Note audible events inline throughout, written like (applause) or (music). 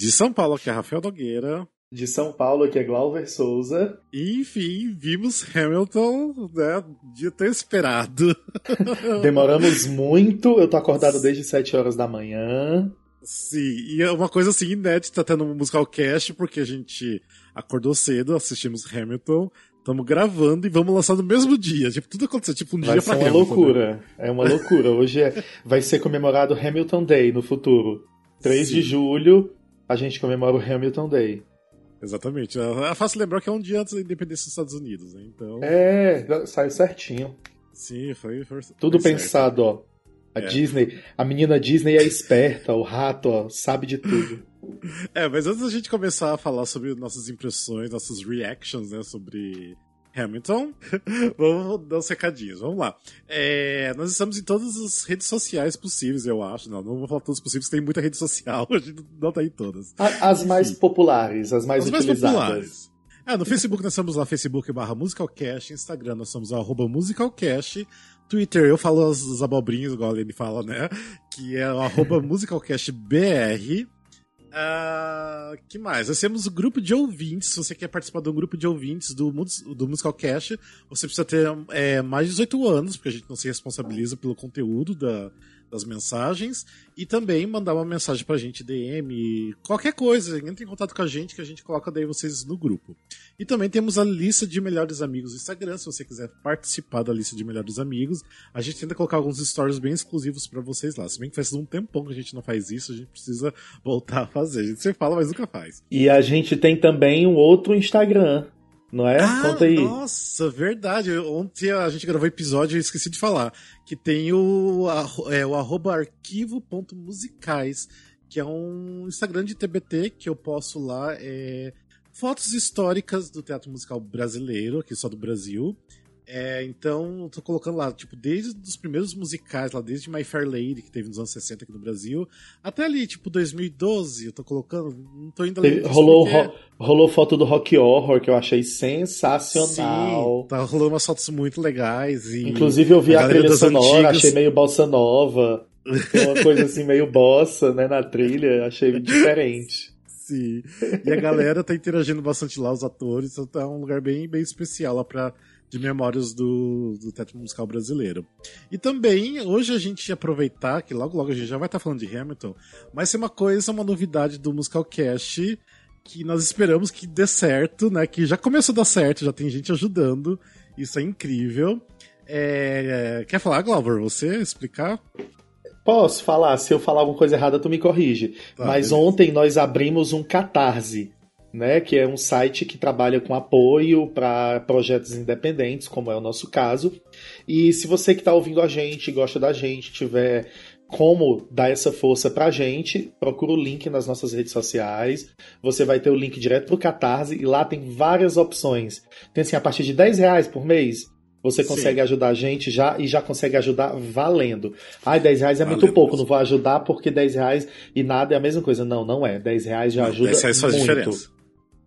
De São Paulo, que é Rafael Nogueira. De São Paulo, que é Glauber Souza. E, enfim, vimos Hamilton, né? Dia tão esperado. (laughs) Demoramos muito, eu tô acordado desde 7 horas da manhã. Sim, e é uma coisa assim inédita até no Musical Cast, porque a gente acordou cedo, assistimos Hamilton, estamos gravando e vamos lançar no mesmo dia. Tipo, tudo aconteceu, tipo, um vai dia pra uma Hamilton. loucura. né? É uma loucura. Hoje é- vai ser comemorado Hamilton Day no futuro. 3 de Sim. julho, a gente comemora o Hamilton Day. Exatamente. É fácil lembrar que é um dia antes da independência dos Estados Unidos, né? Então, É, saiu certinho. sim, foi. foi Tudo foi certo. pensado, ó. A É. Disney, a menina Disney é esperta, o rato, ó, sabe de tudo. (laughs) É, mas antes da gente começar a falar sobre nossas impressões, nossas reactions, né, sobre Hamilton, (laughs) vamos dar uns recadinhos. Vamos lá. É, nós estamos em todas as redes sociais possíveis, eu acho. Não, não vou falar todas as possíveis, tem muita rede social, (laughs) a gente não tá em todas. A- As mais populares, as mais As mais utilizadas. populares. É, no Facebook nós estamos lá, Facebook barra Musicalcast, Instagram nós somos arroba Musicalcast, Twitter eu falo as, as abobrinhas, igual ele fala, né? Que é o arroba MusicalcastBR. Ah, que mais? Nós temos o grupo de ouvintes. Se você quer participar de um grupo de ouvintes do, do Musicalcast, você precisa ter é, mais de 18 anos, porque a gente não se responsabiliza pelo conteúdo da- das mensagens. E também mandar uma mensagem pra gente, DM, qualquer coisa. Entre em contato com a gente que a gente coloca daí vocês no grupo. E também temos a lista de melhores amigos do Instagram. Se você quiser participar da lista de melhores amigos, a gente tenta colocar alguns stories bem exclusivos pra vocês lá. Se bem que faz um tempão que a gente não faz isso, a gente precisa voltar a fazer. A gente sempre fala, mas nunca faz. E a gente tem também um outro Instagram, não é? Conta aí. Nossa, verdade. Ontem a gente gravou episódio e esqueci de falar. Que tem o, é, o arroba arquivo.musicais, que é um Instagram de TBT que eu posto lá. É, fotos históricas do teatro musical brasileiro, aqui só do Brasil. É, então, eu tô colocando lá, tipo, desde os primeiros musicais, lá, desde My Fair Lady, que teve nos anos 60 aqui no Brasil, até ali, tipo, 2012, eu tô colocando, não tô Teve- disso rolou, porque- ro- rolou foto do Rock Horror, que eu achei sensacional. Sim, tá rolando umas fotos muito legais. E Inclusive eu vi a, galera trilha sonora, antigas- achei meio bossa nova. Uma coisa assim meio bossa, né, na trilha, achei diferente. Sim. E a galera tá interagindo bastante lá, os atores, então tá um lugar bem, bem especial lá pra, de memórias do, do teatro musical brasileiro. E também, hoje a gente ia aproveitar, que logo logo a gente já vai estar falando de Hamilton, mas tem uma coisa, uma novidade do Musical Cast que nós esperamos que dê certo, né? Que já começou a dar certo, já tem gente ajudando, isso é incrível. É, Quer falar, Glauber? Você explicar? Posso falar, se eu falar alguma coisa errada, tu me corrige. Tá, Mas beleza. ontem nós abrimos um Catarse, né, que é um site que trabalha com apoio para projetos independentes, como é o nosso caso. E se você que está ouvindo a gente, gosta da gente, tiver como dar essa força pra gente, procura o link nas nossas redes sociais. Você vai ter o link direto pro Catarse e lá tem várias opções. Tem assim, a partir de 10 reais por mês, você Sim. consegue ajudar a gente já e já consegue ajudar valendo. Ai, 10 reais é muito Valendo pouco, mesmo. não vou ajudar porque 10 reais e nada é a mesma coisa. Não, não é. 10 reais já ajuda 10 reais faz muito. diferença.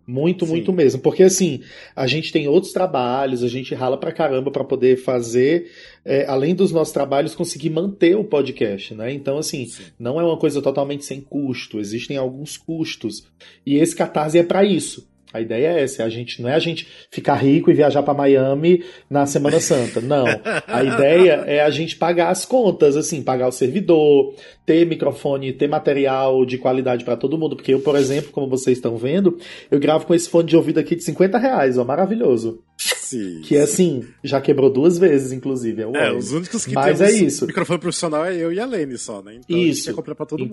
Muito, Sim. muito mesmo. Porque assim, a gente tem outros trabalhos, a gente rala pra caramba pra poder fazer, é, além dos nossos trabalhos, conseguir manter o podcast, né? Então, assim, Sim. não é uma coisa totalmente sem custo, existem alguns custos. E esse catarse é pra isso. A ideia é essa, é a gente não é a gente ficar rico e viajar pra Miami na Semana Santa, não. A ideia é a gente pagar as contas, assim, pagar o servidor, ter microfone, ter material de qualidade pra todo mundo, porque eu, por exemplo, como vocês estão vendo, eu gravo com esse fone de ouvido aqui de 50 reais, ó, maravilhoso. Sim. Que assim, já quebrou duas vezes, inclusive. É, É, os únicos que Mas é isso. microfone profissional é eu e a Lene só, né? Então a gente Isso. comprar pra todo mundo.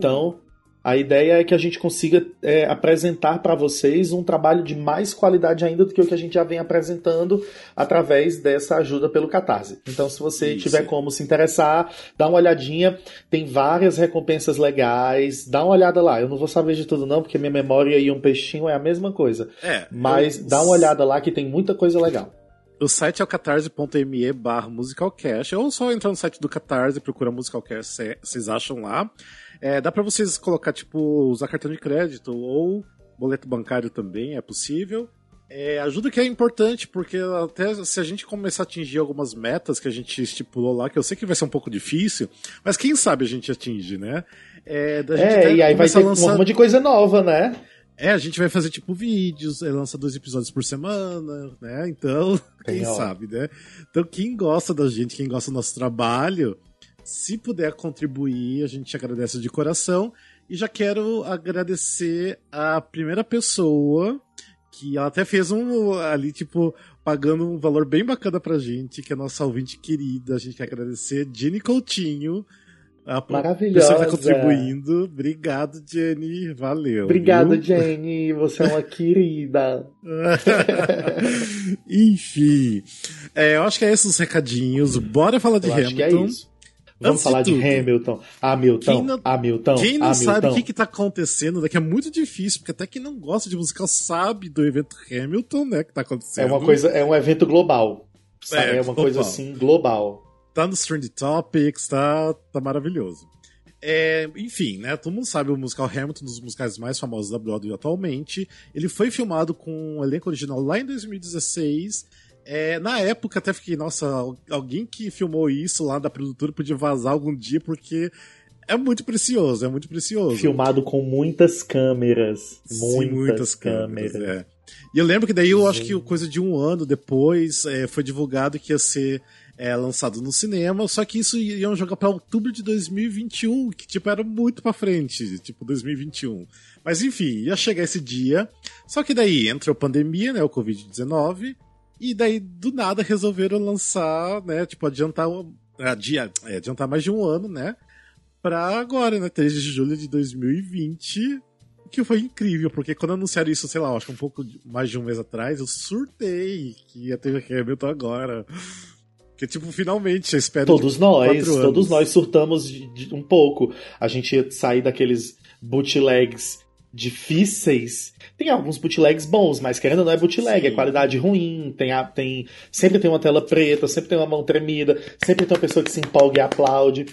A ideia é que a gente consiga é, apresentar para vocês um trabalho de mais qualidade ainda do que o que a gente já vem apresentando através dessa ajuda pelo Catarse. Então, se você Isso. tiver como se interessar, dá uma olhadinha. Tem várias recompensas legais. Dá uma olhada lá. Eu não vou saber de tudo, não, porque minha memória e um peixinho é a mesma coisa. É, Mas eu- dá uma olhada lá que tem muita coisa legal. O site é o catarse.me barra musicalcast, ou só entrar no site do Catarse e procura musicalcast, cê- vocês acham lá. É, dá pra vocês colocar, tipo, usar cartão de crédito ou boleto bancário também, é possível. É, ajuda que é importante, porque até se a gente começar a atingir algumas metas que a gente estipulou lá, que eu sei que vai ser um pouco difícil, mas quem sabe a gente atinge, né? É, é e aí vai ter lançar... um monte de coisa nova, né? É, a gente vai fazer tipo vídeos, lança dois episódios por semana, né? Então, (laughs) quem sabe, né? Então, quem gosta da gente, quem gosta do nosso trabalho, se puder contribuir, a gente agradece de coração. E já quero agradecer a primeira pessoa que ela até fez um ali, tipo, pagando um valor bem bacana pra gente, que é a nossa ouvinte querida. A gente quer agradecer, Jenny Coutinho. A Maravilhosa. pessoa que tá contribuindo. Obrigado, Jenny. Valeu. Obrigado, viu? Jenny. Você é uma (laughs) querida. (laughs) Enfim. É, eu acho que é esses os recadinhos. Bora falar de eu Hamilton. Acho que é isso. Vamos Antes falar de, de, Hamilton. Hamilton. Quem não, Hamilton. Quem não Hamilton. sabe o que, que tá acontecendo? Que é muito difícil, porque até quem não gosta de musical sabe do evento Hamilton, né? Que tá acontecendo. É uma coisa, é um evento global. É, é uma global. coisa assim, global. Tá nos Trend Topics, tá, tá maravilhoso. É, enfim, né? Todo mundo sabe o musical Hamilton, um dos musicais mais famosos da Broadway atualmente. Ele foi filmado com o um elenco original lá em 2016 é, na época até fiquei, nossa, alguém que filmou isso lá da produtora podia vazar algum dia, porque é muito precioso, é muito precioso. Filmado com muitas câmeras. Muitas, Sim, muitas câmeras. câmeras. É. E eu lembro que daí eu Sim. acho que coisa de um ano depois é, foi divulgado que ia ser é, lançado no cinema, só que isso iam jogar para outubro de 2021, que tipo era muito para frente, tipo 2021. Mas enfim, ia chegar esse dia. Só que daí entrou a pandemia, né, o Covid-19, e daí, do nada, resolveram lançar, né? Tipo, adiantar, adia, é, adiantar mais de um ano, né? Pra agora, né? 3 de julho de 2020. Que foi incrível, porque quando anunciaram isso, sei lá, acho que um pouco mais de um mês atrás, eu surtei que ia ter Hamilton agora. Que, tipo, finalmente, eu espero. Todos nós, todos nós surtamos de, de, um pouco. A gente ia sair daqueles bootlegs difíceis. Tem alguns bootlegs bons, mas querendo ou não é bootleg, é Sim. é qualidade ruim, tem, a, tem sempre tem uma tela preta, sempre tem uma mão tremida, sempre tem uma pessoa que se empolga e aplaude.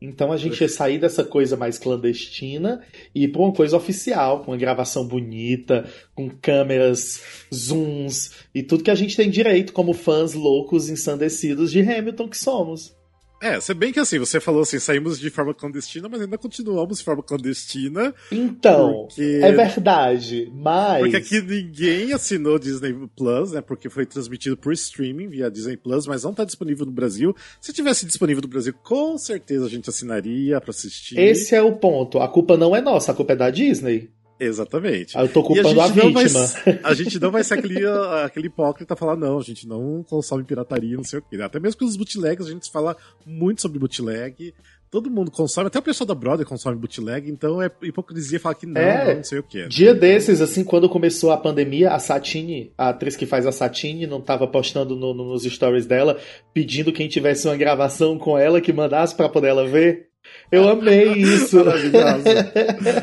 Então a gente ia sair dessa coisa mais clandestina e ir para uma coisa oficial, com uma gravação bonita, com câmeras, zooms e tudo que a gente tem direito como fãs loucos ensandecidos de Hamilton que somos. É, se bem que assim, você falou assim, saímos de forma clandestina, mas ainda continuamos de forma clandestina. Então, porque... é verdade, mas. Porque aqui ninguém assinou Disney Plus, né? Porque foi transmitido por streaming via Disney Plus, mas não tá disponível no Brasil. Se tivesse disponível no Brasil, com certeza a gente assinaria para assistir. Esse é o ponto. A culpa não é nossa, a culpa é da Disney. Exatamente. Eu tô culpando a, a vítima. Vai, a gente não vai ser aquele, aquele hipócrita falar, não, a gente não consome pirataria, não sei o quê. Até mesmo com os bootlegs, a gente fala muito sobre bootleg. Todo mundo consome, até o pessoal da Brother consome bootleg, então é hipocrisia falar que não, é, não, não sei o quê. Dia desses, assim, quando começou a pandemia, a Satine, a atriz que faz a Satine, não tava postando no, no, nos stories dela, pedindo quem tivesse uma gravação com ela que mandasse para poder ela ver. Eu amei isso. Maravilhosa.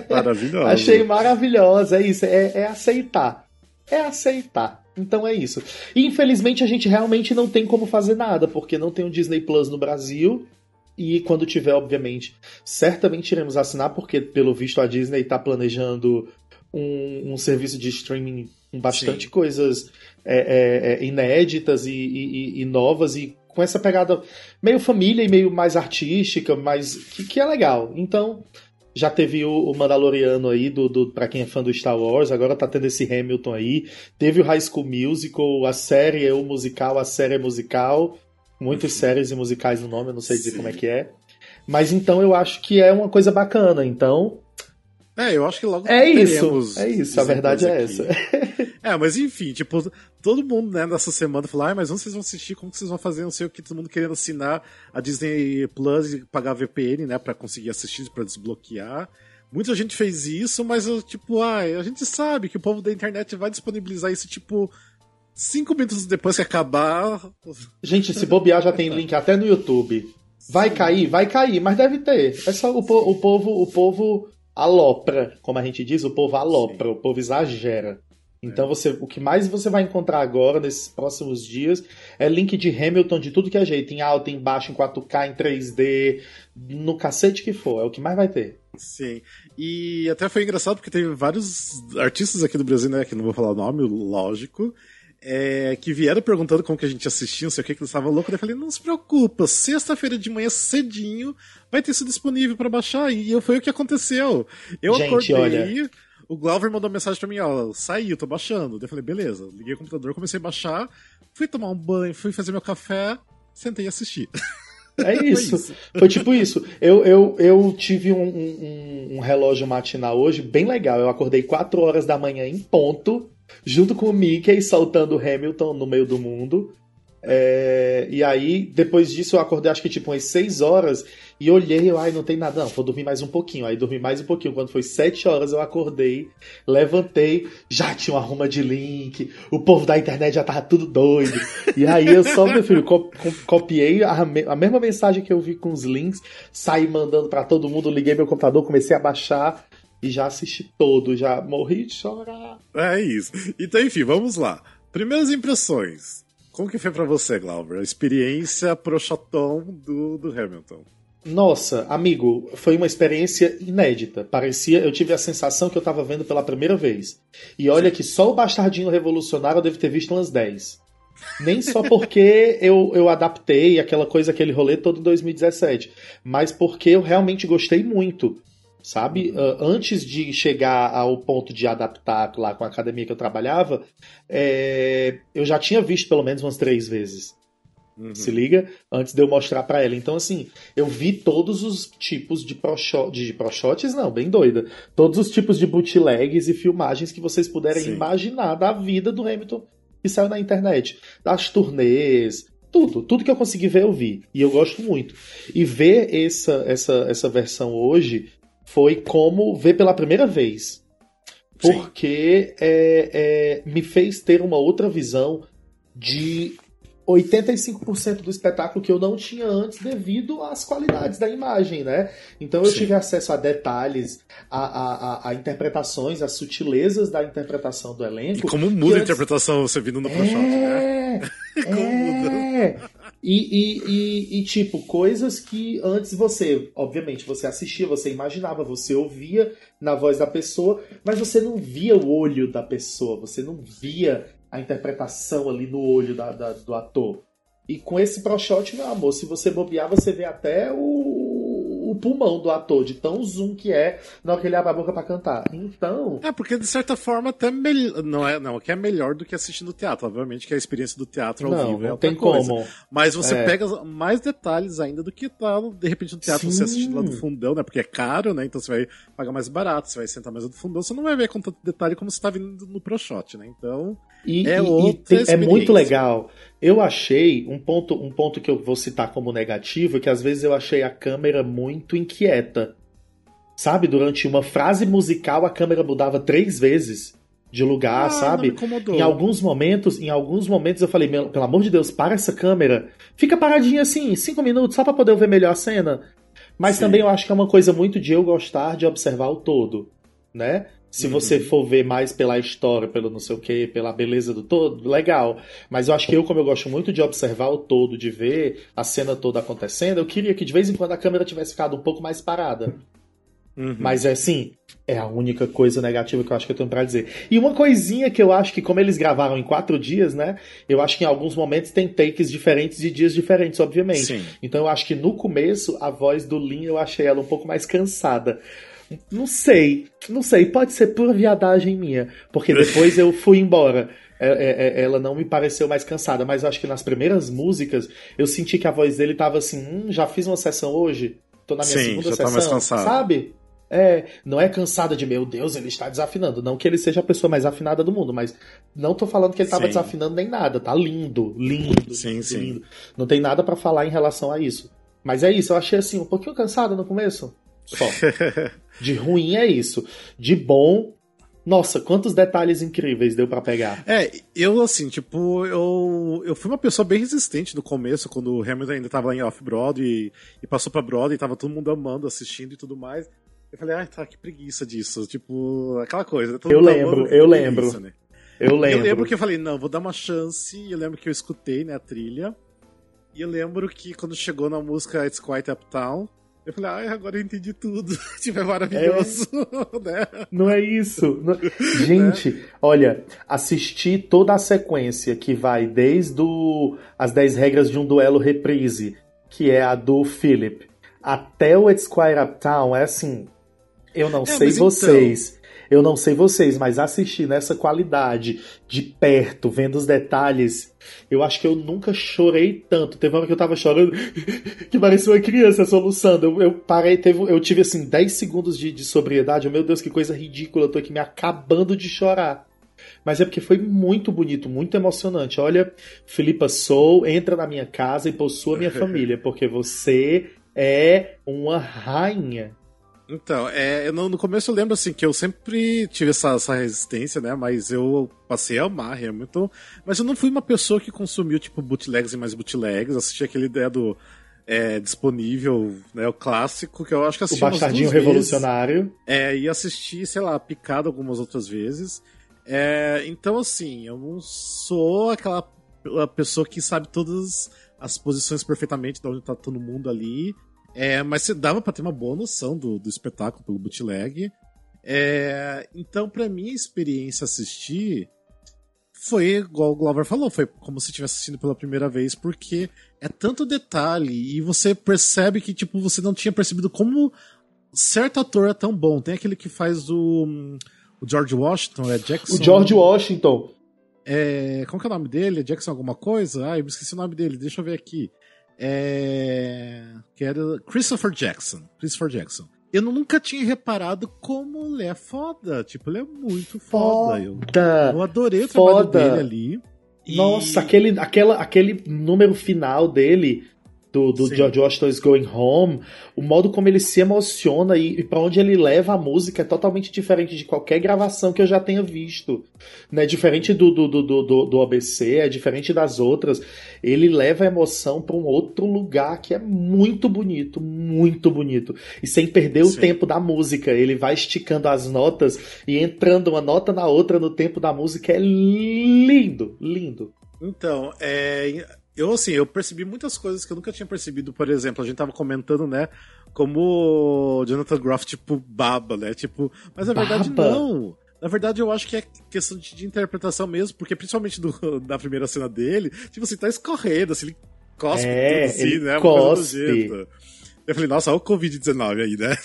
Maravilhosa. Achei maravilhosa. É isso. É, é aceitar. É aceitar. Então é isso. Infelizmente a gente realmente não tem como fazer nada, porque não tem o um Disney Plus no Brasil. E quando tiver, obviamente, certamente iremos assinar, porque pelo visto a Disney está planejando um, um, serviço de streaming com bastante Sim. coisas é, é, é, inéditas e, e, e novas e com essa pegada meio família e meio mais artística, mas que, que é legal. Então, já teve o, Mandaloriano aí, do, do, pra quem é fã do Star Wars, agora tá tendo esse Hamilton aí. Teve o High School Musical, a série é o musical, a série é musical. Muitas séries e musicais no nome, eu não sei dizer Sim. como é que é. Mas então eu acho que é uma coisa bacana. Então, é, eu acho que logo É isso, é isso, a verdade é essa. (laughs) é, mas enfim, tipo, todo mundo, né, nessa semana falou, ah, mas onde vocês vão assistir, como que vocês vão fazer, não sei o que, todo mundo querendo assinar a Disney Plus e pagar VPN, né, pra conseguir assistir, pra desbloquear. Muita gente fez isso, mas, tipo, ah, a gente sabe que o povo da internet vai disponibilizar isso, tipo, cinco minutos depois que acabar. Gente, se bobear já tem link até no YouTube. Vai cair, vai cair, mas deve ter. É só o, po o povo, o povo alopra, como a gente diz, o povo alopra, Sim. o povo exagera. Então você, o que mais você vai encontrar agora nesses próximos dias é link de Hamilton de tudo que é jeito, em alto, em baixo, em 4K, em 3D, no cacete que for, é o que mais vai ter. Sim. E até foi engraçado porque teve vários artistas aqui do Brasil, né, que não vou falar o nome, lógico, é, que vieram perguntando como que a gente assistia, não sei o que, que eles estavam loucos. Eu falei, não se preocupa, sexta-feira de manhã cedinho vai ter isso disponível para baixar. E foi o que aconteceu. Eu gente, acordei. Olha o Glauber mandou mensagem pra mim, ó, saí, eu tô baixando. Eu falei, beleza. Liguei o computador, comecei a baixar, fui tomar um banho, fui fazer meu café, sentei e assisti. É (laughs) isso. Foi, isso. Foi tipo isso. Eu, eu, eu tive um, um, um, relógio matinal hoje bem legal. Eu acordei 4 horas da manhã em ponto, junto com o Mickey saltando Hamilton no meio do mundo. É, e aí, depois disso, eu acordei acho que tipo umas 6 horas e olhei, eu, ai, não tem nada, não, vou dormir mais um pouquinho. Aí dormi mais um pouquinho. Quando foi sete horas, eu acordei, levantei, já tinha uma ruma de link, o povo da internet já tava tudo doido. E aí eu só, meu filho, copiei a, a mesma mensagem que eu vi com os links, saí mandando para todo mundo, liguei meu computador, comecei a baixar e já assisti todo, já morri de chorar. É isso. Então, enfim, vamos lá. Primeiras impressões. Como que foi para você, Glauber? A experiência pro chatão do, do Hamilton. Nossa, amigo, foi uma experiência inédita. Parecia, eu tive a sensação que eu estava vendo pela primeira vez. E olha que só o Bastardinho Revolucionário eu devo ter visto umas 10. Nem só porque eu, eu adaptei aquela coisa, aquele rolê todo em 2017, mas porque eu realmente gostei muito. Sabe? Uh, antes de chegar ao ponto de adaptar lá com a academia que eu trabalhava, é, eu já tinha visto pelo menos umas três vezes. Uhum. Se liga? Antes de eu mostrar para ela. Então, assim, eu vi todos os tipos de pro, de pro shots, não, bem doida. Todos os tipos de bootlegs e filmagens que vocês puderem Sim. imaginar da vida do Hamilton que saiu na internet. Das turnês, tudo. Tudo que eu consegui ver, eu vi. E eu gosto muito. E ver essa, essa, essa versão hoje foi como ver pela primeira vez. Porque é, é, me fez ter uma outra visão de 85% do espetáculo que eu não tinha antes devido às qualidades da imagem, né? Então eu Sim. tive acesso a detalhes, a, a, a, a, interpretações, a sutilezas da interpretação do elenco. E como muda antes... a interpretação você vindo no ProShot, é... né? (laughs) como é... muda. E, e, e, e, tipo, coisas que antes você, obviamente, você assistia, você imaginava, você ouvia na voz da pessoa, mas você não via o olho da pessoa, você não via a interpretação ali no olho da, da, do ator. E com esse pro shot, meu amor, se você bobear, você vê até o, o pulmão do ator, de tão zoom que é na hora que ele abre a boca pra cantar. Então. É, porque de certa forma até melhor. Não é, não, que é melhor do que assistir no teatro. Obviamente que a experiência do teatro ao não, vivo é não tem coisa. como. Mas você é. pega mais detalhes ainda do que tá, de repente, no teatro Sim. você assistindo lá do fundão, né? Porque é caro, né? Então você vai pagar mais barato, você vai sentar mais no fundão, você não vai ver com tanto detalhe como você tá vindo no pro shot, né? Então. E, é, e, e tem, é muito legal. Eu achei um ponto, um ponto que eu vou citar como negativo, que às vezes eu achei a câmera muito inquieta. Sabe, durante uma frase musical a câmera mudava três vezes de lugar, ah, sabe? Em alguns momentos, em alguns momentos eu falei, pelo amor de Deus, para essa câmera. Fica paradinha assim, cinco minutos, só para poder ver melhor a cena. Mas Sim. também eu acho que é uma coisa muito de eu gostar de observar o todo, né? Se uhum. você for ver mais pela história, pelo não sei o que, pela beleza do todo, legal. Mas eu acho que eu, como eu gosto muito de observar o todo, de ver a cena toda acontecendo, eu queria que de vez em quando a câmera tivesse ficado um pouco mais parada. Uhum. Mas é assim, é a única coisa negativa que eu acho que eu tenho pra dizer. E uma coisinha que eu acho que, como eles gravaram em quatro dias, né? Eu acho que em alguns momentos tem takes diferentes de dias diferentes, obviamente. Sim. Então eu acho que no começo, a voz do Lin eu achei ela um pouco mais cansada. Não sei, não sei, pode ser pura viadagem minha, porque depois eu fui embora. É, é, é, ela não me pareceu mais cansada, mas eu acho que nas primeiras músicas eu senti que a voz dele tava assim: hum, já fiz uma sessão hoje, tô na minha Sim, segunda já sessão, tá mais cansado. sabe? É, não é cansada de meu Deus, ele está desafinando. Não que ele seja a pessoa mais afinada do mundo, mas não tô falando que ele estava desafinando nem nada. Tá lindo, lindo, sim, lindo. sim. Não tem nada para falar em relação a isso. Mas é isso, eu achei assim, um pouquinho cansada no começo. Só. (laughs) De ruim é isso. De bom, nossa, quantos detalhes incríveis deu para pegar. É, eu assim, tipo, eu, eu fui uma pessoa bem resistente no começo, quando o Hamilton ainda tava em off-Broadway e, e, passou pra Broadway e tava todo mundo amando, assistindo e tudo mais. Eu falei, ai, tá, que preguiça disso. Tipo, aquela coisa. eu lembro, eu lembro. Preguiça, né? Eu lembro. Eu lembro que eu falei, não, vou dar uma chance. E eu lembro que eu escutei, né, a trilha. E eu lembro que quando chegou na música It's Quite Uptown, eu falei, ai, agora eu entendi tudo. (laughs) tipo, é maravilhoso, é... (laughs) né? Não é isso. Não... Gente, é. olha, assisti toda a sequência que vai desde o... as 10 regras de um duelo reprise, que é a do Philip, até o It's Quite Uptown, é assim, eu não é, sei vocês, então... eu não sei vocês, mas assistir nessa qualidade, de perto, vendo os detalhes, eu acho que eu nunca chorei tanto. Teve uma hora que eu tava chorando (laughs) que parecia uma criança soluçando. Eu, eu parei, teve, eu tive assim 10 segundos de, de sobriedade. Meu Deus, que coisa ridícula, eu tô aqui me acabando de chorar. Mas é porque foi muito bonito, muito emocionante. Olha, Filipa Sou, entra na minha casa e possua minha (laughs) família, porque você é uma rainha. Então, é, no, no começo eu lembro assim que eu sempre tive essa, essa resistência, né? Mas eu passei a amar Hamilton. Mas eu não fui uma pessoa que consumiu, tipo, bootlegs e mais bootlegs. Assisti aquele ideia do é, disponível, né? O clássico, que eu acho que assisti. O Bastardinho Revolucionário. Vezes. É, e assisti, sei lá, picado algumas outras vezes. É, então, assim, eu não sou aquela pessoa que sabe todas as posições perfeitamente de onde tá todo mundo ali. É, mas você dava para ter uma boa noção do, do espetáculo pelo bootleg. É, então, para mim, a experiência assistir foi, igual o Glover falou, foi como se estivesse assistindo pela primeira vez, porque é tanto detalhe e você percebe que, tipo, você não tinha percebido como certo ator é tão bom. Tem aquele que faz o, o George Washington, é Jackson. O George Washington. É, como que é o nome dele? É Jackson alguma coisa? Ah, eu me esqueci o nome dele, deixa eu ver aqui. É... Que era Christopher Jackson. Christopher Jackson. Eu nunca tinha reparado como ele é foda. Tipo, ele é muito foda. foda. Eu, eu adorei o foda. trabalho dele ali. Nossa, aquele, aquela, aquele número final dele do, do George Washington is Going Home, o modo como ele se emociona e, e para onde ele leva a música é totalmente diferente de qualquer gravação que eu já tenha visto. Né? Diferente do, do, do, do, do ABC, é diferente das outras. Ele leva a emoção para um outro lugar que é muito bonito, muito bonito. E sem perder Sim. o tempo da música. Ele vai esticando as notas e entrando uma nota na outra no tempo da música. É lindo, lindo. Então, é, eu, assim, eu percebi muitas coisas que eu nunca tinha percebido. Por exemplo, a gente tava comentando, né? Como o Jonathan Groff, tipo, baba, né? Tipo, mas na verdade baba. não. Na verdade, eu acho que é questão de, de interpretação mesmo, porque principalmente do, (laughs) da primeira cena dele, tipo, assim, tá escorrendo, assim, ele cospe é, tudo assim, ele né? Cospe. Eu falei, nossa, olha o Covid-19 aí, né? (laughs)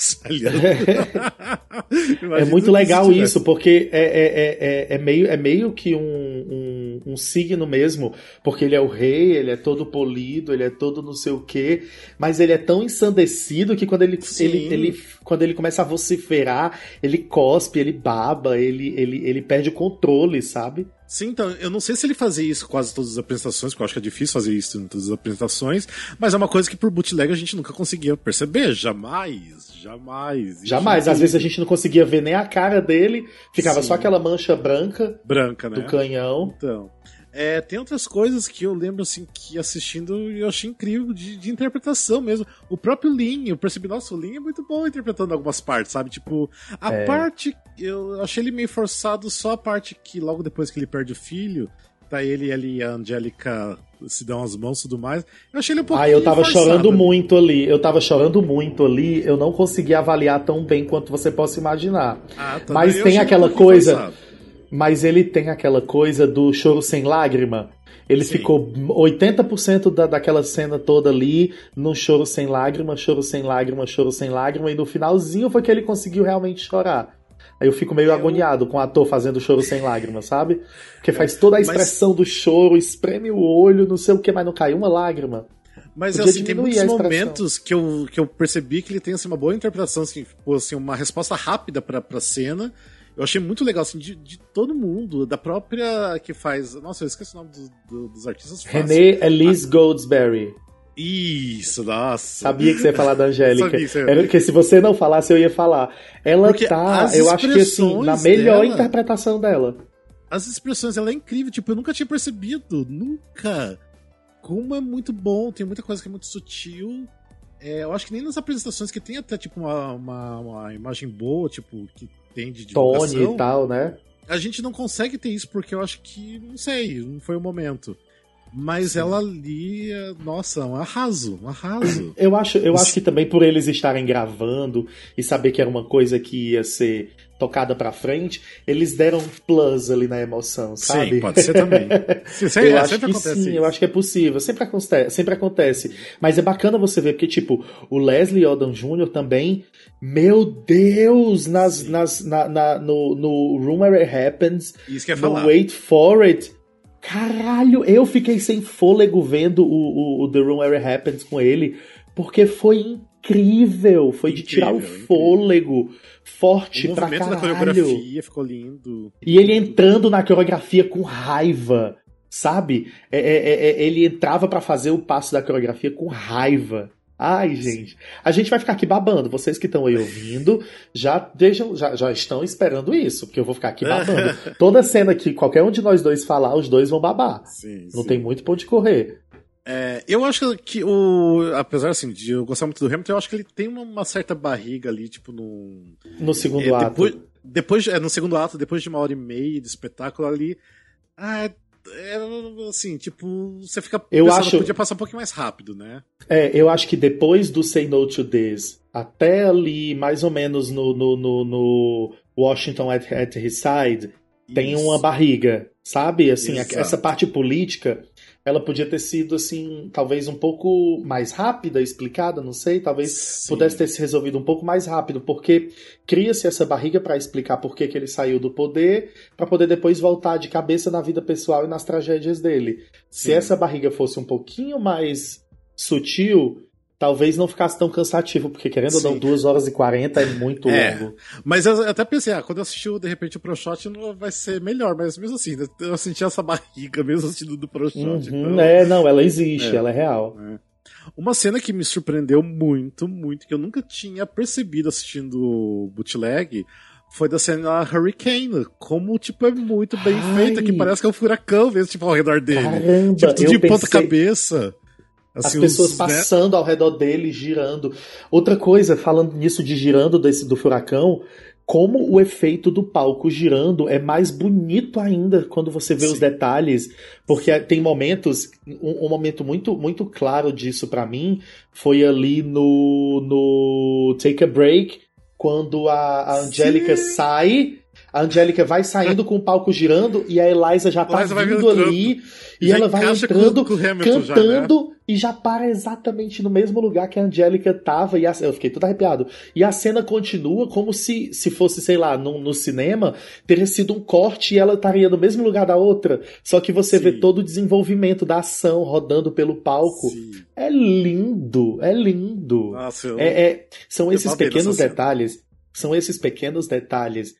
(laughs) é muito legal isso, porque é, é, é, é, meio, é meio que um, um, um, signo mesmo, porque ele é o rei, ele é todo polido, ele é todo não sei o quê, mas ele é tão ensandecido que quando ele, ele, ele, quando ele começa a vociferar, ele cospe, ele baba, ele, ele, ele perde o controle, sabe? Sim, então, eu não sei se ele fazia isso quase todas as apresentações, porque eu acho que é difícil fazer isso em todas as apresentações, mas é uma coisa que por bootleg a gente nunca conseguia perceber, jamais, jamais. Jamais, às vezes a gente não conseguia ver nem a cara dele, ficava Sim. só aquela mancha branca, branca né? do canhão. Então, é, tem outras coisas que eu lembro, assim, que assistindo eu achei incrível de, de interpretação mesmo. O próprio Lin, eu percebi, nossa, o Lin é muito bom interpretando algumas partes, sabe? Tipo, a é. parte. Eu achei ele meio forçado só a parte que logo depois que ele perde o filho, tá ele ali e a Angélica se dão as mãos e tudo mais. Eu achei ele um pouco. Ah, eu tava forçado. chorando muito ali. Eu tava chorando muito ali. Eu não consegui avaliar tão bem quanto você possa imaginar. Ah, tá. Mas tem aquela coisa. Forçado mas ele tem aquela coisa do choro sem lágrima. Ele Sim. ficou 80% da, daquela cena toda ali no choro sem lágrima, choro sem lágrima, choro sem lágrima, e no finalzinho foi que ele conseguiu realmente chorar. Aí eu fico meio eu... agoniado com o ator fazendo choro sem lágrima, sabe? Porque faz toda a expressão mas... do choro, espreme o olho, não sei o que, mas não cai uma lágrima. Mas assim, tem muitos momentos que eu, que eu percebi que ele tem assim, uma boa interpretação, assim, tipo, assim, uma resposta rápida pra, pra cena eu achei muito legal, assim, de, de, todo mundo, da própria que faz. Nossa, eu esqueci o nome do, do, dos artistas. René Elise ah, Goldsberry. Isso, nossa. Sabia que você ia falar da Angélica. (laughs) Sabia, sabia. Porque se você não falasse, eu ia falar. Ela Porque tá, eu acho que assim, na melhor dela, interpretação dela. As expressões, ela é incrível, tipo, eu nunca tinha percebido, nunca. Como é muito bom, tem muita coisa que é muito sutil. É, eu acho que nem nas apresentações que tem até, tipo, uma, uma, uma imagem boa, tipo, que tem de Tony e tal, né? a gente não consegue ter isso porque eu acho que, não sei, não foi o momento. Mas Sim. ela ali, nossa, um arraso, um arraso. Eu acho, eu acho que também por eles estarem gravando e saber que era uma coisa que ia ser tocada pra frente, eles deram um plus ali na emoção, sabe? Sim, pode ser também. (laughs) sim, sempre, eu é, acho que sim, isso. eu acho que é possível, sempre acontece, sempre acontece. Mas é bacana você ver, porque, tipo, o Leslie Odom Jr. também, meu Deus, nas, nas, na, na, no, no Room Where It Happens, Isso que no falar. Wait For It, Caralho, eu fiquei sem fôlego vendo o, o, o The Room Where It Happens com ele, porque foi incrível. Foi incrível, de tirar o fôlego. Incrível. Forte o pra caralho. da coreografia ficou lindo. E ele entrando na coreografia com raiva, sabe? É, é, é, é ele entrava para fazer o passo da coreografia com raiva. Ai, gente. A gente vai ficar aqui babando. Vocês que estão aí ouvindo já, deixam, já, já estão esperando isso, porque eu vou ficar aqui babando. (laughs) Toda cena que qualquer um de nós dois falar, os dois vão babar. Sim, Não sim. tem muito ponto de correr. É, eu acho que o. Apesar assim, de eu gostar muito do Hamilton, eu acho que ele tem uma, certa barriga ali, tipo, no. No segundo é, ato. Depois, depois, é, no segundo ato, depois de uma hora e meia de espetáculo ali. Ah, é, assim, tipo, você fica eu pensando, acho... podia passar um pouquinho mais rápido, né? É, eu acho que depois do Say No to This, até ali, mais ou menos no, no, no, no Washington at, at His Side, Isso. tem uma barriga, sabe? Assim, Exato. essa parte política ela podia ter sido assim, talvez um pouco mais rápida, explicada, não sei, talvez Sim. pudesse ter se resolvido um pouco mais rápido, porque cria-se essa barriga para explicar por que, que ele saiu do poder, para poder depois voltar de cabeça na vida pessoal e nas tragédias dele. Sim. Se essa barriga fosse um pouquinho mais sutil, talvez não ficasse tão cansativo, porque querendo Sim. ou não, 2 horas e 40 é muito é, longo. Mas eu até pensei, ah, quando eu assisti de repente o Pro Shot não vai ser melhor, mas mesmo assim, eu senti essa barriga (laughs) mesmo assistindo do Pro Shot. Uhum, então... É, não, ela existe, é, ela é real. É. Uma cena que me surpreendeu muito, muito, que eu nunca tinha percebido assistindo o bootleg, foi da cena Hurricane. Como, tipo, é muito bem Ai. feita, que parece que é um furacão mesmo, tipo, ao redor dele. Caramba, tipo, tudo de pensei... ponta cabeça. Assim, As pessoas os, né? passando ao redor dele, girando. Outra coisa, falando nisso de girando desse do furacão, como o efeito do palco girando é mais bonito ainda quando você vê Sim. os detalhes, porque tem momentos, um, um momento muito muito claro disso para mim foi ali no no Take a Break, quando a, a Angélica sai a Angélica vai saindo com o palco girando e a Eliza já tá Eliza vindo ali e ela vai entrando, com, com cantando já, né? e já para exatamente no mesmo lugar que a Angélica tava e a, eu fiquei todo arrepiado. E a cena continua como se, se fosse, sei lá, no, no cinema, teria sido um corte e ela estaria no mesmo lugar da outra. Só que você Sim. vê todo o desenvolvimento da ação rodando pelo palco. Sim. É lindo, é lindo. Nossa, eu... é, é, são esses pequenos detalhes. São esses pequenos detalhes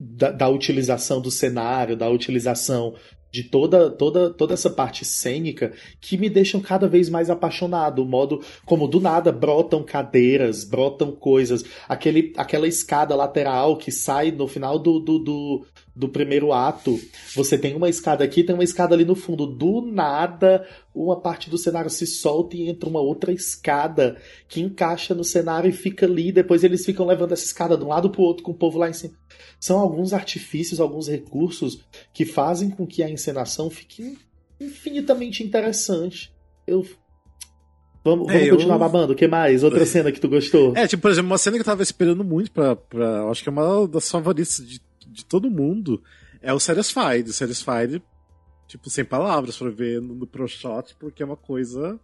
da, da, utilização do cenário, da utilização de toda, toda, toda essa parte cênica que me deixam cada vez mais apaixonado. O modo como do nada brotam cadeiras, brotam coisas. Aquele, aquela escada lateral que sai no final do, do, do, do primeiro ato. Você tem uma escada aqui, tem uma escada ali no fundo. Do nada, uma parte do cenário se solta e entra uma outra escada que encaixa no cenário e fica ali. Depois eles ficam levando essa escada de um lado pro outro com o povo lá em cima. São alguns artifícios, alguns recursos que fazem com que a encenação fique infinitamente interessante. Eu Vamos, vamos é, continuar eu... babando. O que mais? Outra cena que tu gostou? É, tipo, por exemplo, uma cena que eu tava esperando muito pra. pra acho que é uma das favoritas de, de todo mundo. É o Satisfied. O Satisfied, tipo, sem palavras pra ver no, no Pro Shot, porque é uma coisa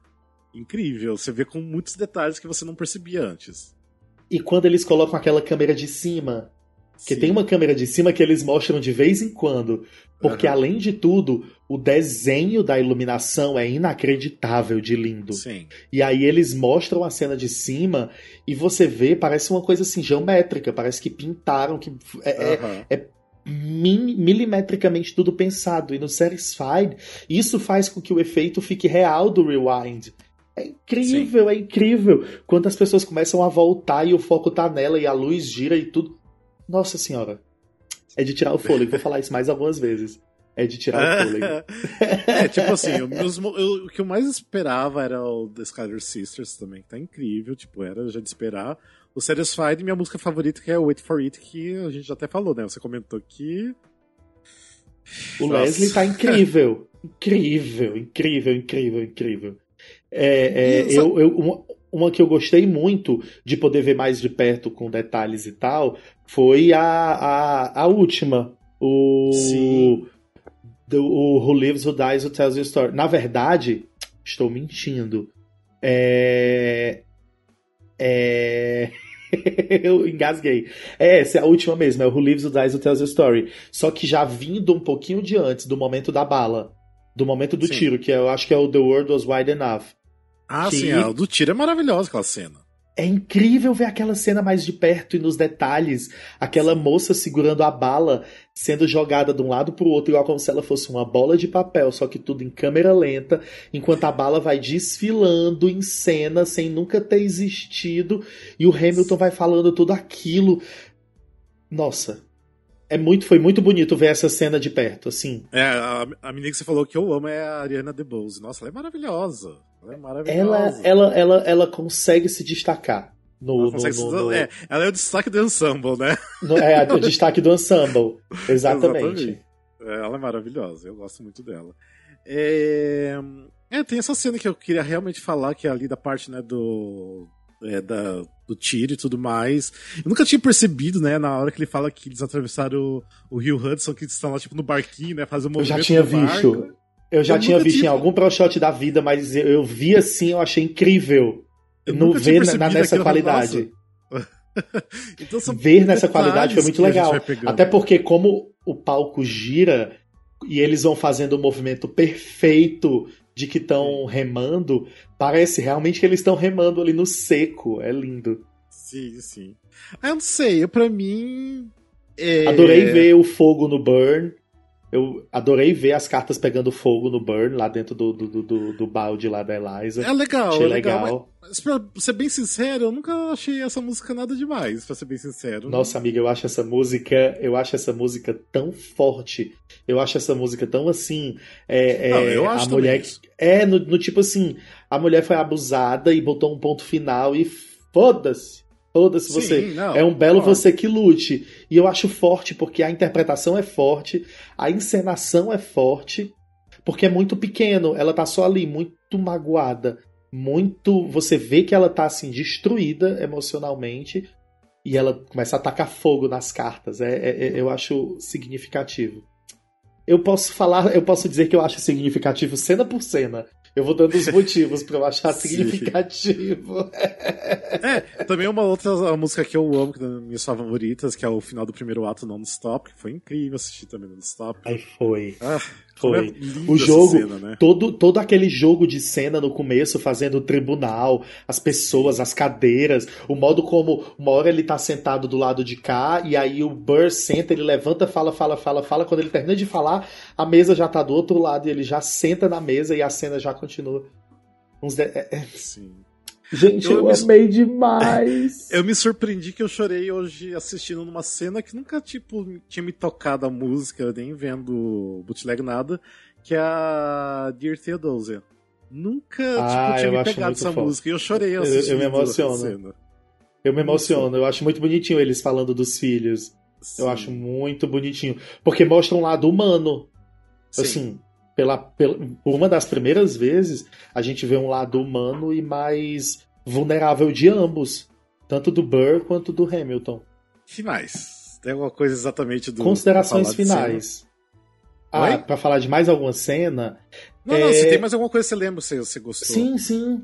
incrível. Você vê com muitos detalhes que você não percebia antes. E quando eles colocam aquela câmera de cima que tem uma câmera de cima que eles mostram de vez em quando. Porque, uhum. além de tudo, o desenho da iluminação é inacreditável de lindo. Sim. E aí eles mostram a cena de cima e você vê, parece uma coisa assim, geométrica. Parece que pintaram, que é, uhum. é, é milimetricamente tudo pensado. E no Satisfied, isso faz com que o efeito fique real do Rewind. É incrível, Sim. é incrível. Quando as pessoas começam a voltar e o foco tá nela e a luz gira e tudo. Nossa senhora. É de tirar o fôlego. Vou falar isso mais algumas vezes. É de tirar o fôlego. (laughs) é, tipo assim, o, meus, eu, o que eu mais esperava era o The Skyler Sisters também, que tá incrível, tipo, era já de esperar. O Satisfied, minha música favorita, que é Wait For It, que a gente já até falou, né? Você comentou que O Nossa. Leslie tá incrível. Incrível, incrível, incrível, incrível. É, é, eu, eu, uma, uma, que eu gostei muito de poder ver mais de perto com detalhes e tal foi a, a, a última. O, Sim. Do, o Who Lives, Who Dies, Who Tells Your Story. Na verdade, estou mentindo. É. É. (laughs) eu engasguei. É, essa é a última mesmo, é o Who Lives, Who Dies, Who Tells Your Story. Só que já vindo um pouquinho de antes, do momento da bala. Do momento do sim. tiro, que eu acho que é o The World Was Wide Enough. Ah, que... sim, é, o do tiro é maravilhoso aquela cena. É incrível ver aquela cena mais de perto e nos detalhes. Aquela moça segurando a bala sendo jogada de um lado para o outro, igual como se ela fosse uma bola de papel, só que tudo em câmera lenta, enquanto a bala vai desfilando em cena sem nunca ter existido, e o Hamilton vai falando tudo aquilo. Nossa, é muito, foi muito bonito ver essa cena de perto, assim. É, a, a menina que você falou que eu amo é a Ariana DeBose. Nossa, ela é maravilhosa. Ela é maravilhosa. Ela, ela, ela, ela consegue se destacar. No, ela, no, no, no... É, ela é o destaque do ensemble, né? é, o destaque do ensemble. (laughs) Exatamente. Exatamente. É, ela é maravilhosa, eu gosto muito dela. É... é... tem essa cena que eu queria realmente falar, que é ali da parte né, do, é, da, do tiro e tudo mais. Eu nunca tinha percebido, né, na hora que ele fala que eles atravessaram o, o Rio Hudson, que eles estão lá, tipo, no barquinho, né, fazendo um movimento Eu já tinha visto. Barco. Eu já eu tinha visto tive... em algum pro shot da vida, mas eu, eu vi assim, eu achei incrível. Eu não ver na, nessa qualidade. (laughs) então, ver nessa qualidade foi muito legal. Até porque, como o palco gira e eles vão fazendo o movimento perfeito de que estão remando, parece realmente que eles estão remando ali no seco. É lindo. Sim, sim. Ah, eu não sei, para mim. É... Adorei ver o fogo no Burn. Eu adorei ver as cartas pegando fogo no Burn, lá dentro do, do, do, do balde lá da Eliza. É legal, achei é legal. legal. Mas, pra ser bem sincero, eu nunca achei essa música nada demais, pra ser bem sincero. Nossa, amiga, eu acho essa música. Eu acho essa música tão forte. Eu acho essa música tão assim. É, é Não, eu acho a mulher que, É, no, no tipo assim, a mulher foi abusada e botou um ponto final e foda-se. Foda-se você. Não, é um belo claro. você que lute. E eu acho forte porque a interpretação é forte, a encenação é forte, porque é muito pequeno. Ela tá só ali, muito magoada. Muito. Você vê que ela tá assim, destruída emocionalmente. E ela começa a atacar fogo nas cartas. É, é, é eu acho significativo. Eu posso falar, eu posso dizer que eu acho significativo cena por cena. Eu vou dando os motivos pra eu achar significativo. é, também uma outra música que eu amo, que é das minhas favoritas, que é o final do primeiro ato non-stop, que foi incrível assistir também non-stop. Aí foi. Ah, foi. É o jogo, cena, né? todo, todo aquele jogo de cena no começo, fazendo o tribunal, as pessoas, as cadeiras, o modo como uma hora ele tá sentado do lado de cá, e aí o Burr senta, ele levanta, fala, fala, fala, fala. Quando ele termina de falar, a mesa já tá do outro lado e ele já senta na mesa e a cena já continua. Uns de... É, é. Sim. Gente, eu, eu amei demais. (laughs) Eu me surpreendi que eu chorei hoje assistindo numa cena que nunca, tipo, tinha me tocado a música, nem vendo bootleg nada, que é a Dear Theodosia. Nunca, ah, tipo, tinha me pegado essa música e eu chorei assistindo eu, eu me emociono. Eu me emociono, eu acho muito bonitinho eles falando dos filhos. Sim. Eu acho muito bonitinho. Porque mostra um lado humano. Sim. Assim, pela, pela, uma das primeiras vezes, a gente vê um lado humano e mais vulnerável de ambos, tanto do Burr quanto do Hamilton. Finais. Tem alguma coisa exatamente do. Considerações finais. Ah, para falar de mais alguma cena. Não, é... não, se tem mais alguma coisa que você lembra, se você gostou. Sim, sim.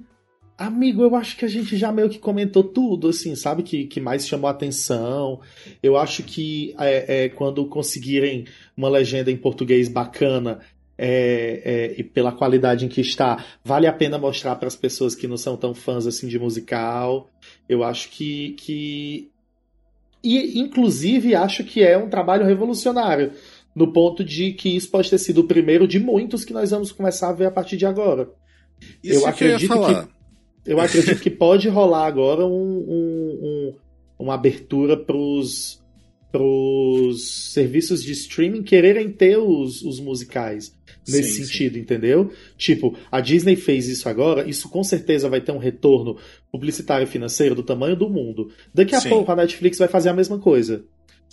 Amigo, eu acho que a gente já meio que comentou tudo, assim, sabe? Que, que mais chamou atenção. Eu acho que é, é, quando conseguirem uma legenda em português bacana, é, é, e pela qualidade em que está, vale a pena mostrar para as pessoas que não são tão fãs assim de musical. Eu acho que, que. E, inclusive, acho que é um trabalho revolucionário, no ponto de que isso pode ter sido o primeiro de muitos que nós vamos começar a ver a partir de agora. Isso eu acredito eu que. Eu acredito que pode rolar agora um, um, um uma abertura para os serviços de streaming quererem ter os, os musicais nesse sim, sentido, sim. entendeu? Tipo, a Disney fez isso agora, isso com certeza vai ter um retorno publicitário financeiro do tamanho do mundo. Daqui a sim. pouco a Netflix vai fazer a mesma coisa.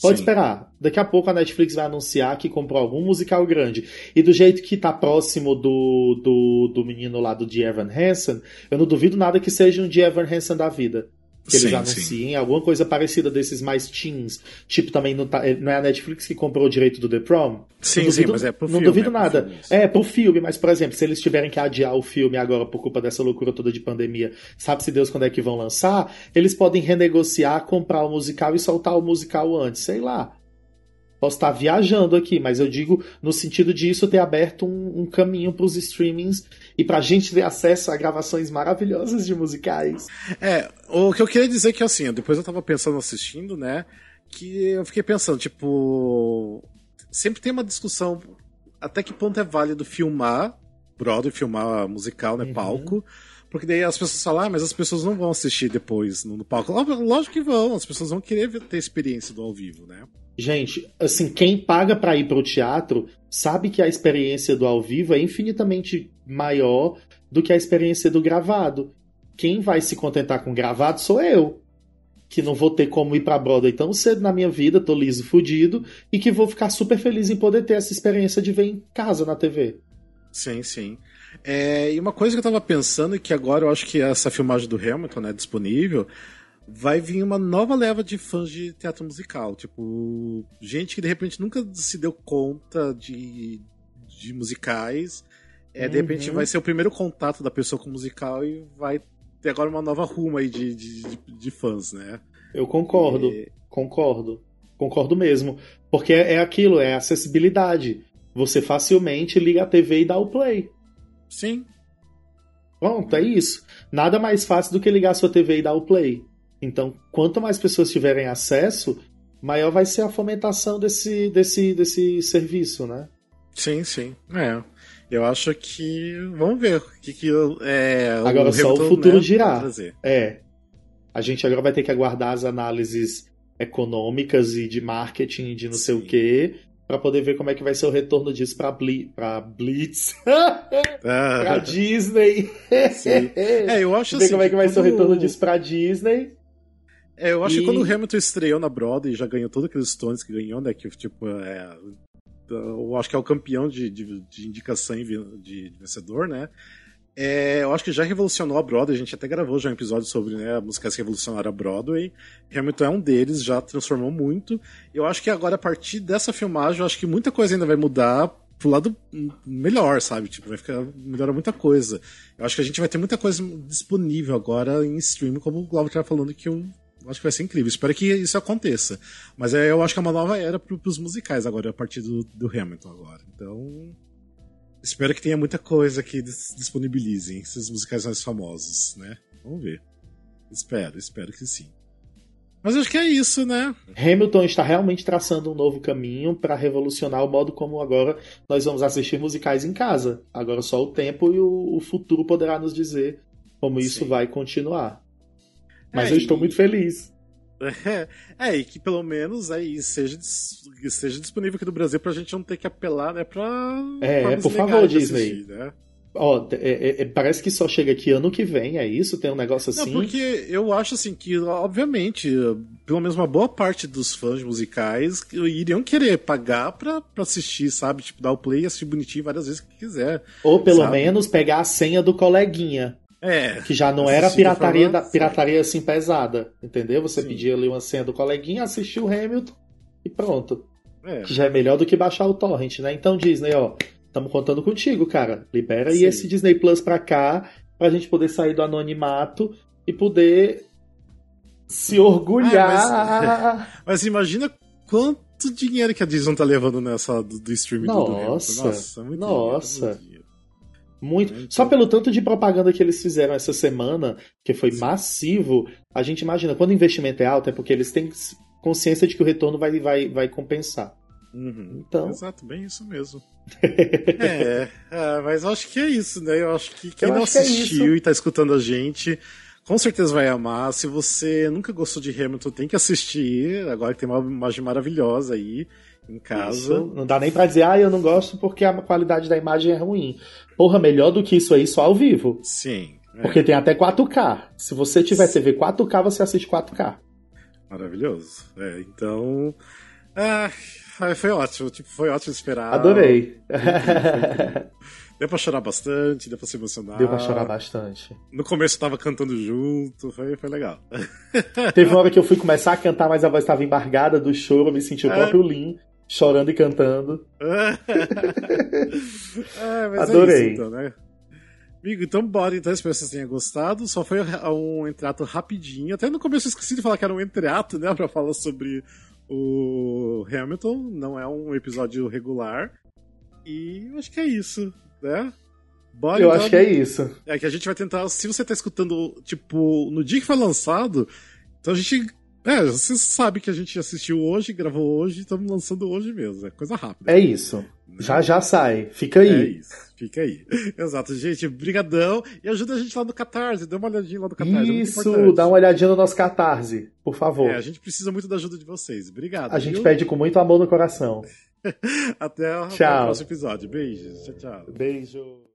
Pode Sim. esperar. Daqui a pouco a Netflix vai anunciar que comprou algum musical grande. E do jeito que tá próximo do, do, do menino lá do de Evan Hansen, eu não duvido nada que seja um de Evan Hansen da vida que eles sim, anunciem, sim. alguma coisa parecida desses mais teens. Tipo, também não, tá, não é a Netflix que comprou o direito do The Prom? Sim, duvido, sim, mas é pro não filme. Não duvido é nada. Filme, é, pro filme, mas, por exemplo, se eles tiverem que adiar o filme agora por culpa dessa loucura toda de pandemia, sabe-se Deus quando é que vão lançar, eles podem renegociar, comprar o musical e soltar o musical antes, sei lá. Posso estar viajando aqui, mas eu digo no sentido de isso ter aberto um, um caminho para os streamings e para a gente ter acesso a gravações maravilhosas de musicais. É, o que eu queria dizer é que assim, depois eu estava pensando assistindo, né, que eu fiquei pensando, tipo, sempre tem uma discussão até que ponto é válido filmar Broadway, filmar musical, né, uhum. palco, porque daí as pessoas falam, ah, mas as pessoas não vão assistir depois no, no palco. Lógico que vão, as pessoas vão querer ter experiência do ao vivo, né? Gente, assim, quem paga para ir pro teatro sabe que a experiência do ao vivo é infinitamente maior do que a experiência do gravado. Quem vai se contentar com gravado sou eu. Que não vou ter como ir pra Broadway tão cedo na minha vida, tô liso fudido, e que vou ficar super feliz em poder ter essa experiência de ver em casa na TV. Sim, sim. É, e uma coisa que eu tava pensando, e que agora eu acho que essa filmagem do Hamilton é disponível, vai vir uma nova leva de fãs de teatro musical. Tipo, gente que de repente nunca se deu conta de, de musicais. É, de repente uhum. vai ser o primeiro contato da pessoa com musical e vai ter agora uma nova ruma aí de, de, de, de fãs, né? Eu concordo, e... concordo. Concordo mesmo. Porque é aquilo, é acessibilidade. Você facilmente liga a TV e dá o play. Sim. Pronto, é isso. Nada mais fácil do que ligar a sua TV e dar o play. Então, quanto mais pessoas tiverem acesso, maior vai ser a fomentação desse, desse, desse serviço, né? Sim, sim. É. Eu acho que. Vamos ver o que, que é. Agora o só Hamilton, o futuro né, girar. É. A gente agora vai ter que aguardar as análises econômicas e de marketing de não sim. sei o quê para poder ver como é que vai ser o retorno disso para Bli pra Blitz, (laughs) para Disney. Sim. É, eu (laughs) acho ver assim, como é que vai quando... ser o retorno disso para Disney. É, eu acho e... que quando o Hamilton estreou na Broadway e já ganhou todos aqueles Stones que ganhou, né? Que, tipo, é, eu acho que é o campeão de, de, de indicação de, de, vencedor, né? É, eu acho que já revolucionou a Broadway, a gente até gravou já um episódio sobre né, músicas que revolucionaram a Broadway. Hamilton é um deles, já transformou muito. Eu acho que agora, a partir dessa filmagem, eu acho que muita coisa ainda vai mudar pro lado melhor, sabe? Tipo, vai ficar melhorar muita coisa. Eu acho que a gente vai ter muita coisa disponível agora em streaming, como o Glauber estava falando que eu acho que vai ser incrível. Espero que isso aconteça. Mas é, eu acho que é uma nova era para os musicais agora, a partir do, do Hamilton agora. Então. Espero que tenha muita coisa que disponibilizem esses musicais mais famosos, né? Vamos ver. Espero, espero que sim. Mas acho que é isso, né? Hamilton está realmente traçando um novo caminho para revolucionar o modo como agora nós vamos assistir musicais em casa. Agora só o tempo e o, o futuro poderá nos dizer como isso vai continuar. Mas é, eu estou muito feliz. É, (laughs) é, e que pelo menos aí seja, seja disponível aqui no Brasil pra gente não ter que apelar, né, pra. É, por favor, Disney. Assistir, né? Ó, é, é, é, parece que só chega aqui ano que vem, é isso? Tem um negócio assim? Não, porque eu acho assim que, obviamente, pelo menos uma boa parte dos fãs musicais iriam querer pagar pra, pra assistir, sabe? Tipo, dar o play e assistir bonitinho várias vezes que quiser. Ou pelo sabe? menos pegar a senha do coleguinha. É. Que já não era pirataria, da, pirataria assim pesada, entendeu? Você Sim. pedia ali uma senha do coleguinha, assistiu o Hamilton e pronto. É. Que já é melhor do que baixar o torrent, né? Então, Disney, ó, estamos contando contigo, cara. Libera aí esse Disney Plus pra cá, pra gente poder sair do anonimato e poder se orgulhar. Ah, mas, (laughs) mas, imagina quanto dinheiro que a Disney tá levando nessa do, do streaming nossa, do Nossa, nossa, muito nossa. Dinheiro, muito. Muito. Só pelo tanto de propaganda que eles fizeram essa semana, que foi Sim. massivo, a gente imagina, quando o investimento é alto, é porque eles têm consciência de que o retorno vai, vai, vai compensar. Uhum. Então... Exato, bem isso mesmo. (laughs) é, é, mas eu acho que é isso, né? Eu acho que quem eu não assistiu que é e tá escutando a gente, com certeza vai amar. Se você nunca gostou de Hamilton, tem que assistir. Agora que tem uma imagem maravilhosa aí em casa. Isso. Não dá nem pra dizer, ah, eu não gosto porque a qualidade da imagem é ruim. Porra, melhor do que isso aí só ao vivo. Sim. É. Porque tem até 4K. Se você tiver Sim. TV 4K, você assiste 4K. Maravilhoso. É, então. Ah, foi ótimo, tipo, foi ótimo esperar. Adorei. Deu pra chorar bastante, deu pra se emocionar. Deu pra chorar bastante. No começo eu tava cantando junto, foi, foi legal. Teve uma hora que eu fui começar a cantar, mas a voz estava embargada do choro, eu me senti o próprio Lin chorando e cantando. (laughs) é, mas Adorei. É isso, então, né? Amigo, então bora então, espero que vocês tenham gostado. Só foi um entreato rapidinho. Até no começo eu esqueci de falar que era um entreato, né? (laughs) Pra falar sobre o Hamilton. Não é um episódio regular. E eu acho que é isso, né? Bora, eu então, acho que é isso. É que a gente vai tentar, se você tá escutando, tipo, no dia que foi lançado, então a gente é, você sabe que a gente assistiu hoje, gravou hoje, estamos lançando hoje mesmo. É coisa rápida. É isso. Já já sai. Fica aí. É isso. Fica aí. (laughs) Exato, gente. Brigadão. E ajuda a gente lá no Catarse. Dê uma olhadinha lá no Catarse. É isso, é dá uma olhadinha no nosso Catarse, por favor. É, a gente precisa muito da ajuda de vocês. Obrigado. A viu? gente pede com muito amor no coração. até, (laughs) até o próximo episódio. Beijo. Tchau, tchau. Beijo.